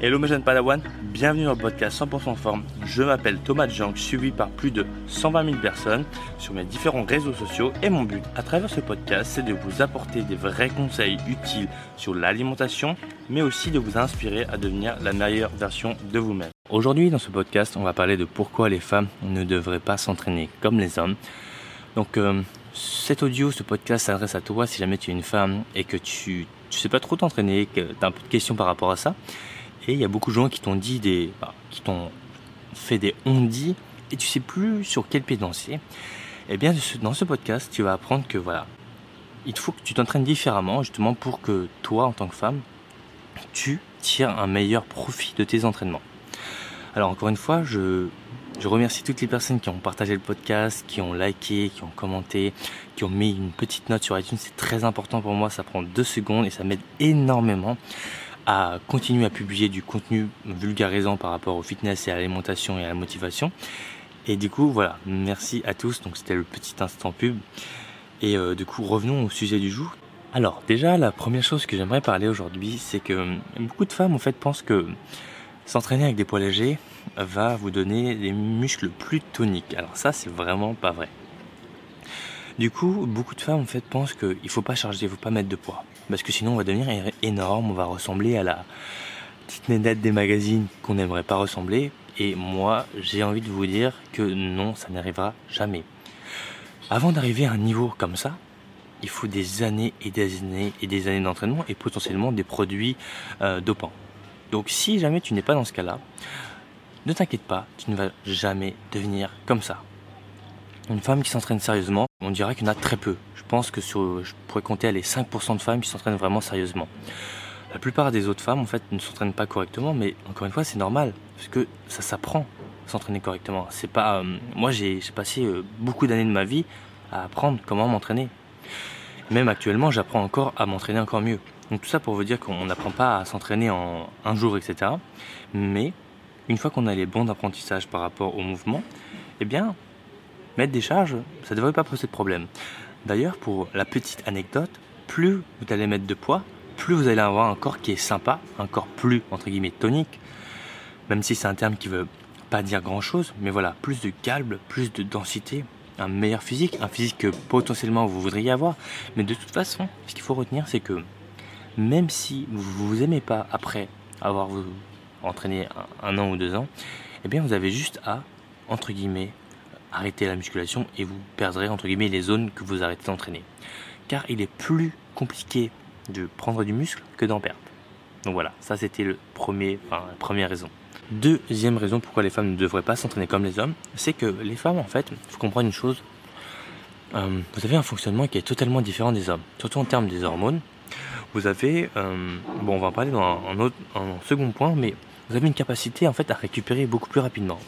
Hello mes jeunes Padawan, bienvenue dans le podcast 100% forme. Je m'appelle Thomas Jank, suivi par plus de 120 000 personnes sur mes différents réseaux sociaux et mon but à travers ce podcast c'est de vous apporter des vrais conseils utiles sur l'alimentation mais aussi de vous inspirer à devenir la meilleure version de vous-même. Aujourd'hui dans ce podcast on va parler de pourquoi les femmes ne devraient pas s'entraîner comme les hommes. Donc euh, cet audio, ce podcast s'adresse à toi si jamais tu es une femme et que tu ne sais pas trop t'entraîner, que tu as un peu de questions par rapport à ça. Et il y a beaucoup de gens qui t'ont dit des, bah, qui t'ont fait des on-dit et tu sais plus sur quel pied danser. Eh bien, dans ce podcast, tu vas apprendre que voilà, il faut que tu t'entraînes différemment, justement pour que toi, en tant que femme, tu tires un meilleur profit de tes entraînements. Alors encore une fois, je, je remercie toutes les personnes qui ont partagé le podcast, qui ont liké, qui ont commenté, qui ont mis une petite note sur iTunes. C'est très important pour moi, ça prend deux secondes et ça m'aide énormément à continuer à publier du contenu vulgarisant par rapport au fitness et à l'alimentation et à la motivation. Et du coup, voilà, merci à tous. Donc c'était le petit instant pub. Et euh, du coup, revenons au sujet du jour. Alors déjà, la première chose que j'aimerais parler aujourd'hui, c'est que euh, beaucoup de femmes en fait pensent que s'entraîner avec des poids légers va vous donner des muscles plus toniques. Alors ça, c'est vraiment pas vrai. Du coup, beaucoup de femmes en fait pensent qu'il faut pas charger, il faut pas mettre de poids, parce que sinon on va devenir énorme, on va ressembler à la petite nénette des magazines qu'on n'aimerait pas ressembler. Et moi, j'ai envie de vous dire que non, ça n'arrivera jamais. Avant d'arriver à un niveau comme ça, il faut des années et des années et des années d'entraînement et potentiellement des produits euh, dopants. Donc si jamais tu n'es pas dans ce cas-là, ne t'inquiète pas, tu ne vas jamais devenir comme ça. Une femme qui s'entraîne sérieusement, on dirait qu'il y en a très peu. Je pense que sur, je pourrais compter les 5% de femmes qui s'entraînent vraiment sérieusement. La plupart des autres femmes, en fait, ne s'entraînent pas correctement, mais encore une fois, c'est normal, parce que ça s'apprend, s'entraîner correctement. C'est pas, euh, moi, j'ai passé euh, beaucoup d'années de ma vie à apprendre comment m'entraîner. Même actuellement, j'apprends encore à m'entraîner encore mieux. Donc tout ça pour vous dire qu'on n'apprend pas à s'entraîner en un jour, etc. Mais une fois qu'on a les bons d'apprentissage par rapport au mouvement, eh bien, mettre des charges, ça ne devrait pas poser de problème. D'ailleurs, pour la petite anecdote, plus vous allez mettre de poids, plus vous allez avoir un corps qui est sympa, un corps plus, entre guillemets, tonique, même si c'est un terme qui veut pas dire grand chose, mais voilà, plus de calme, plus de densité, un meilleur physique, un physique que potentiellement vous voudriez avoir. Mais de toute façon, ce qu'il faut retenir, c'est que même si vous vous aimez pas après avoir vous entraîné un, an ou deux ans, eh bien vous avez juste à, entre guillemets, arrêter la musculation et vous perdrez entre guillemets les zones que vous arrêtez d'entraîner. Car il est plus compliqué de prendre du muscle que d'en perdre. Donc voilà, ça c'était le premier, la première raison. Deuxième raison pourquoi les femmes ne devraient pas s'entraîner comme les hommes, c'est que les femmes en fait, faut comprendre une chose, euh, vous avez un fonctionnement qui est totalement différent des hommes, surtout en termes des hormones. Vous avez, euh, bon on va en parler dans un, autre, un second point, mais vous avez une capacité en fait à récupérer beaucoup plus rapidement.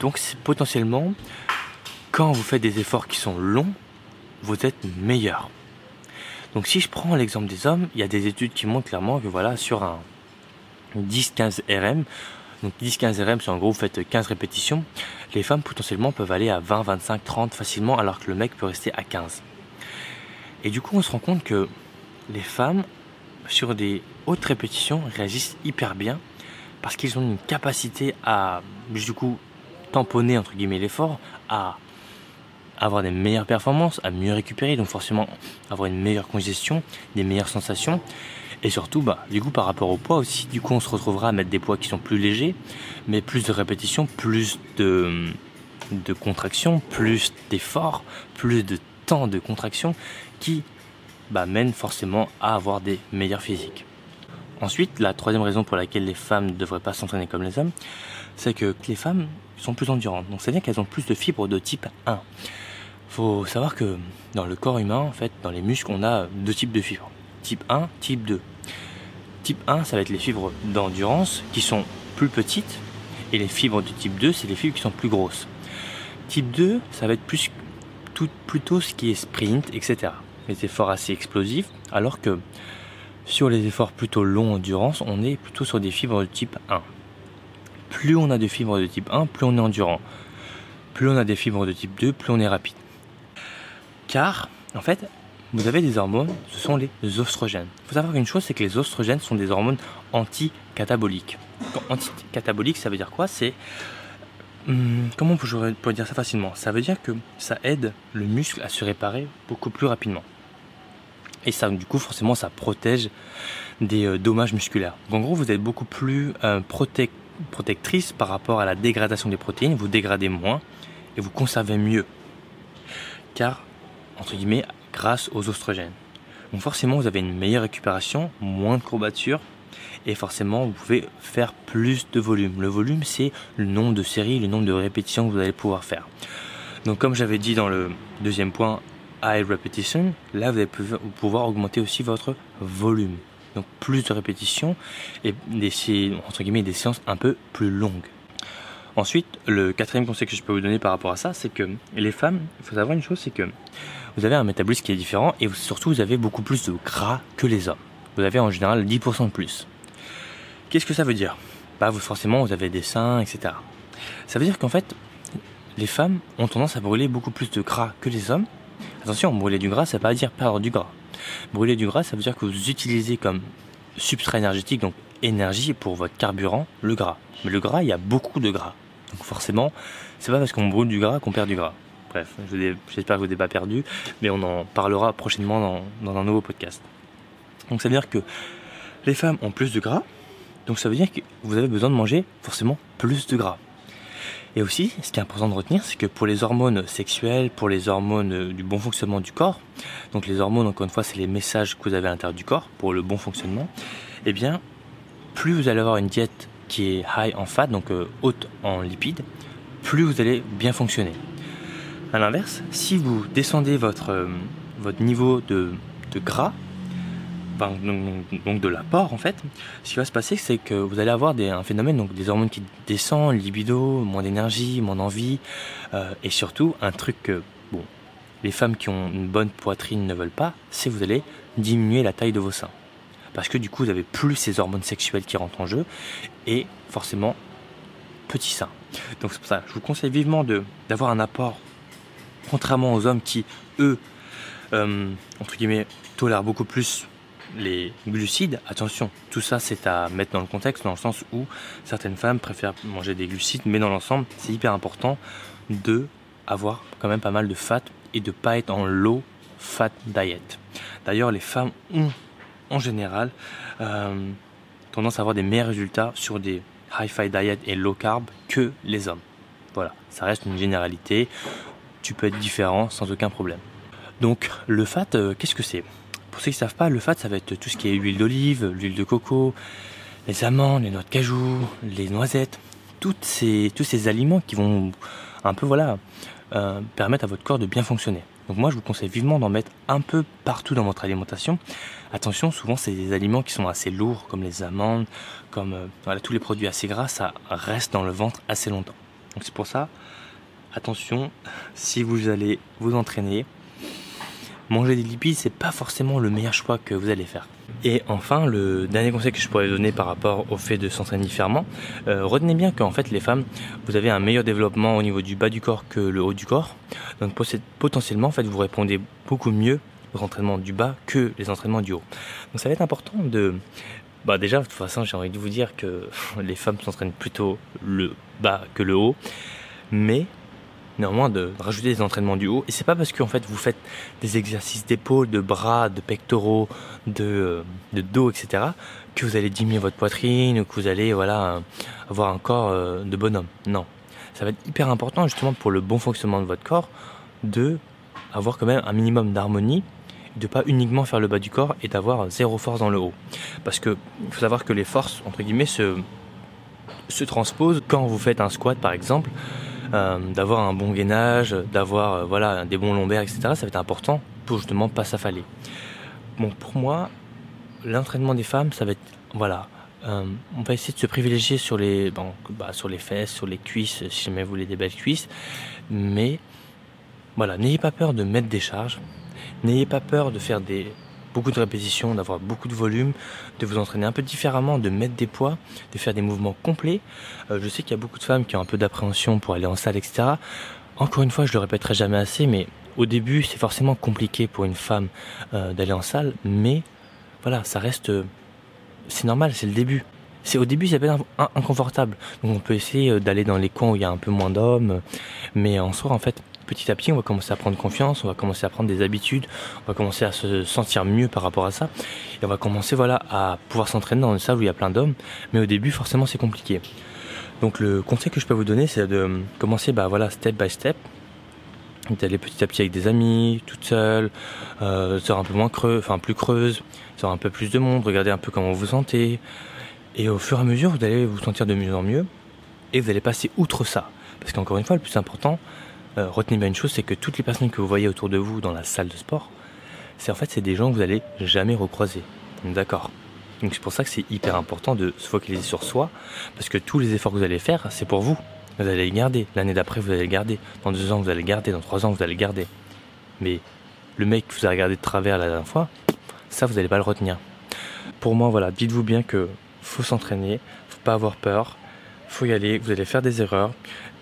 Donc potentiellement, quand vous faites des efforts qui sont longs, vous êtes meilleur. Donc si je prends l'exemple des hommes, il y a des études qui montrent clairement que voilà, sur un 10-15 RM, donc 10-15 RM, c'est en gros vous faites 15 répétitions, les femmes potentiellement peuvent aller à 20, 25, 30 facilement alors que le mec peut rester à 15. Et du coup on se rend compte que les femmes, sur des hautes répétitions, réagissent hyper bien parce qu'ils ont une capacité à du coup tamponner entre guillemets l'effort, à avoir des meilleures performances, à mieux récupérer, donc forcément avoir une meilleure congestion, des meilleures sensations. Et surtout, bah, du coup, par rapport au poids aussi, du coup, on se retrouvera à mettre des poids qui sont plus légers, mais plus de répétitions, plus de, de contraction, plus d'efforts, plus de temps de contraction, qui bah, mène forcément à avoir des meilleurs physiques. Ensuite, la troisième raison pour laquelle les femmes ne devraient pas s'entraîner comme les hommes, c'est que les femmes sont plus endurantes. Donc c'est-à-dire qu'elles ont plus de fibres de type 1. Faut savoir que dans le corps humain, en fait, dans les muscles, on a deux types de fibres. Type 1, type 2. Type 1, ça va être les fibres d'endurance qui sont plus petites et les fibres de type 2, c'est les fibres qui sont plus grosses. Type 2, ça va être plus plutôt ce qui est sprint, etc. Les efforts assez explosifs, alors que sur les efforts plutôt longs endurance, on est plutôt sur des fibres de type 1. Plus on a de fibres de type 1, plus on est endurant. Plus on a des fibres de type 2, plus on est rapide. Car, en fait, vous avez des hormones, ce sont les oestrogènes. Il faut savoir une chose, c'est que les oestrogènes sont des hormones anti-cataboliques. Anti-catabolique, ça veut dire quoi? C'est hum, comment je pourrais dire ça facilement? Ça veut dire que ça aide le muscle à se réparer beaucoup plus rapidement. Et ça, du coup, forcément, ça protège des euh, dommages musculaires. en gros, vous êtes beaucoup plus euh, protectrice par rapport à la dégradation des protéines. Vous dégradez moins et vous conservez mieux. Car, entre guillemets, grâce aux oestrogènes. Donc forcément, vous avez une meilleure récupération, moins de courbatures, et forcément, vous pouvez faire plus de volume. Le volume, c'est le nombre de séries, le nombre de répétitions que vous allez pouvoir faire. Donc comme j'avais dit dans le deuxième point, high repetition, là vous allez pouvoir augmenter aussi votre volume. Donc plus de répétitions et des, séances un peu plus longues. Ensuite, le quatrième conseil que je peux vous donner par rapport à ça, c'est que les femmes, il faut savoir une chose, c'est que vous avez un métabolisme qui est différent et surtout vous avez beaucoup plus de gras que les hommes. Vous avez en général 10% de plus. Qu'est-ce que ça veut dire? Bah vous, forcément vous avez des seins, etc. Ça veut dire qu'en fait, les femmes ont tendance à brûler beaucoup plus de gras que les hommes. Attention, brûler du gras, ça ne veut pas dire perdre du gras. Brûler du gras, ça veut dire que vous utilisez comme substrat énergétique, donc énergie pour votre carburant, le gras. Mais le gras, il y a beaucoup de gras. Donc forcément, c'est pas parce qu'on brûle du gras qu'on perd du gras. Bref, j'espère que vous n'êtes pas perdu, mais on en parlera prochainement dans, un nouveau podcast. Donc ça veut dire que les femmes ont plus de gras, donc ça veut dire que vous avez besoin de manger forcément plus de gras. Et aussi, ce qui est important de retenir, c'est que pour les hormones sexuelles, pour les hormones du bon fonctionnement du corps, donc les hormones, encore une fois, c'est les messages que vous avez à l'intérieur du corps pour le bon fonctionnement, eh bien, plus vous allez avoir une diète qui est high en fat, donc euh, haute en lipides, plus vous allez bien fonctionner. A l'inverse, si vous descendez votre, euh, votre niveau de, gras, donc, de l'apport en fait, ce qui va se passer c'est que vous allez avoir des, un phénomène, donc des hormones qui descendent, libido, moins d'énergie, moins d'envie, euh, et surtout un truc que bon, les femmes qui ont une bonne poitrine ne veulent pas, c'est vous allez diminuer la taille de vos seins parce que du coup vous avez plus ces hormones sexuelles qui rentrent en jeu et forcément petit sein. Donc c'est pour ça, je vous conseille vivement d'avoir un apport, contrairement aux hommes qui eux euh, entre guillemets tolèrent beaucoup plus les glucides. Attention, tout ça c'est à mettre dans le contexte dans le sens où certaines femmes préfèrent manger des glucides, mais dans l'ensemble c'est hyper important de avoir quand même pas mal de fat et de pas être en low fat diet. D'ailleurs, les femmes ont en général euh, tendance à avoir des meilleurs résultats sur des high-fi diet et low carb que les hommes. Voilà, ça reste une généralité. Tu peux être différent sans aucun problème. Donc le fat, euh, qu'est-ce que c'est? Pour ceux qui ne savent pas, le fat, ça va être tout ce qui est huile d'olive, l'huile de coco, les amandes, les noix de cajou, les noisettes, toutes ces, tous ces aliments qui vont un peu voilà euh, permettre à votre corps de bien fonctionner. Donc moi, je vous conseille vivement d'en mettre un peu partout dans votre alimentation. Attention, souvent, c'est des aliments qui sont assez lourds, comme les amandes, comme euh, voilà, tous les produits assez gras, ça reste dans le ventre assez longtemps. Donc c'est pour ça, attention, si vous allez vous entraîner, manger des lipides, c'est pas forcément le meilleur choix que vous allez faire. Et enfin, le dernier conseil que je pourrais donner par rapport au fait de s'entraîner différemment, euh, retenez bien qu'en fait les femmes, vous avez un meilleur développement au niveau du bas du corps que le haut du corps. Donc potentiellement, en fait, vous répondez beaucoup mieux aux entraînements du bas que les entraînements du haut. Donc ça va être important de... Bah déjà, de toute façon, j'ai envie de vous dire que les femmes s'entraînent plutôt le bas que le haut. Mais néanmoins de rajouter des entraînements du haut. Et c'est pas parce que en fait vous faites des exercices d'épaule, de bras, de pectoraux, de, euh, de, dos, etc. que vous allez diminuer votre poitrine ou que vous allez voilà avoir un corps euh, de bonhomme. Non, ça va être hyper important justement pour le bon fonctionnement de votre corps de avoir quand même un minimum d'harmonie de pas uniquement faire le bas du corps et d'avoir zéro force dans le haut. Parce que faut savoir que les forces entre guillemets se se transposent quand vous faites un squat par exemple d'avoir un bon gainage, d'avoir euh, voilà des bons lombaires, etc. Ça va être important pour justement pas s'affaler. Bon, pour moi, l'entraînement des femmes, ça va être voilà. Euh, on va essayer de se privilégier sur les, bon, bah, sur les fesses, sur les cuisses, si jamais vous voulez des belles cuisses. Mais voilà, n'ayez pas peur de mettre des charges. N'ayez pas peur de faire des, beaucoup de répétitions, d'avoir beaucoup de volume, de vous entraîner un peu différemment, de mettre des poids, de faire des mouvements complets. Euh, je sais qu'il y a beaucoup de femmes qui ont un peu d'appréhension pour aller en salle, etc. Encore une fois, je le répéterai jamais assez, mais au début, c'est forcément compliqué pour une femme euh, d'aller en salle, mais voilà, ça reste, c'est normal, c'est le début. C'est au début, ça peut être inconfortable. Donc on peut essayer euh, d'aller dans les coins où il y a un peu moins d'hommes, mais en soi, en fait, petit à petit, on va commencer à prendre confiance, on va commencer à prendre des habitudes, on va commencer à se sentir mieux par rapport à ça, et on va commencer voilà à pouvoir s'entraîner dans une salle où il y a plein d'hommes. Mais au début, forcément, c'est compliqué. Donc le conseil que je peux vous donner, c'est de commencer, bah voilà, step by step, d'aller petit à petit avec des amis, toute seule, euh, un peu moins creux, enfin plus creuse, sera un peu plus de monde, regardez un peu comment vous vous sentez, et au fur et à mesure, vous allez vous sentir de mieux en mieux, et vous allez passer outre ça. Parce qu'encore une fois, le plus important, euh, retenez bien une chose, c'est que toutes les personnes que vous voyez autour de vous dans la salle de sport, c'est en fait c'est des gens que vous allez jamais recroiser. D'accord. Donc c'est pour ça que c'est hyper important de se focaliser sur soi, parce que tous les efforts que vous allez faire, c'est pour vous. Vous allez les garder. L'année d'après, vous allez les garder. Dans deux ans, vous allez les garder. Dans trois ans, vous allez les garder. Mais le mec que vous avez regardé de travers la dernière fois, ça, vous n'allez pas le retenir. Pour moi, voilà, dites-vous bien que faut s'entraîner, faut pas avoir peur, faut y aller, vous allez faire des erreurs.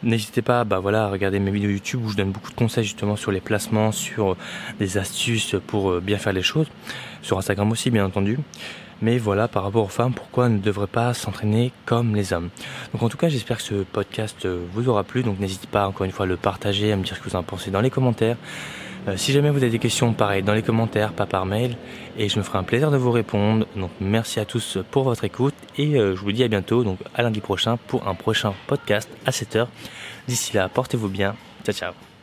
N'hésitez pas bah voilà, à regarder mes vidéos YouTube où je donne beaucoup de conseils justement sur les placements, sur des astuces pour euh, bien faire les choses. Sur Instagram aussi bien entendu. Mais voilà, par rapport aux femmes, pourquoi ne devraient pas s'entraîner comme les hommes? Donc en tout cas, j'espère que ce podcast euh, vous aura plu. Donc n'hésitez pas encore une fois à le partager, à me dire ce que vous en pensez dans les commentaires. Euh, si jamais vous avez des questions, pareil, dans les commentaires, pas par mail, et je me ferai un plaisir de vous répondre. Donc merci à tous pour votre écoute, et euh, je vous dis à bientôt, donc à lundi prochain, pour un prochain podcast à 7h. D'ici là, portez-vous bien. Ciao, ciao.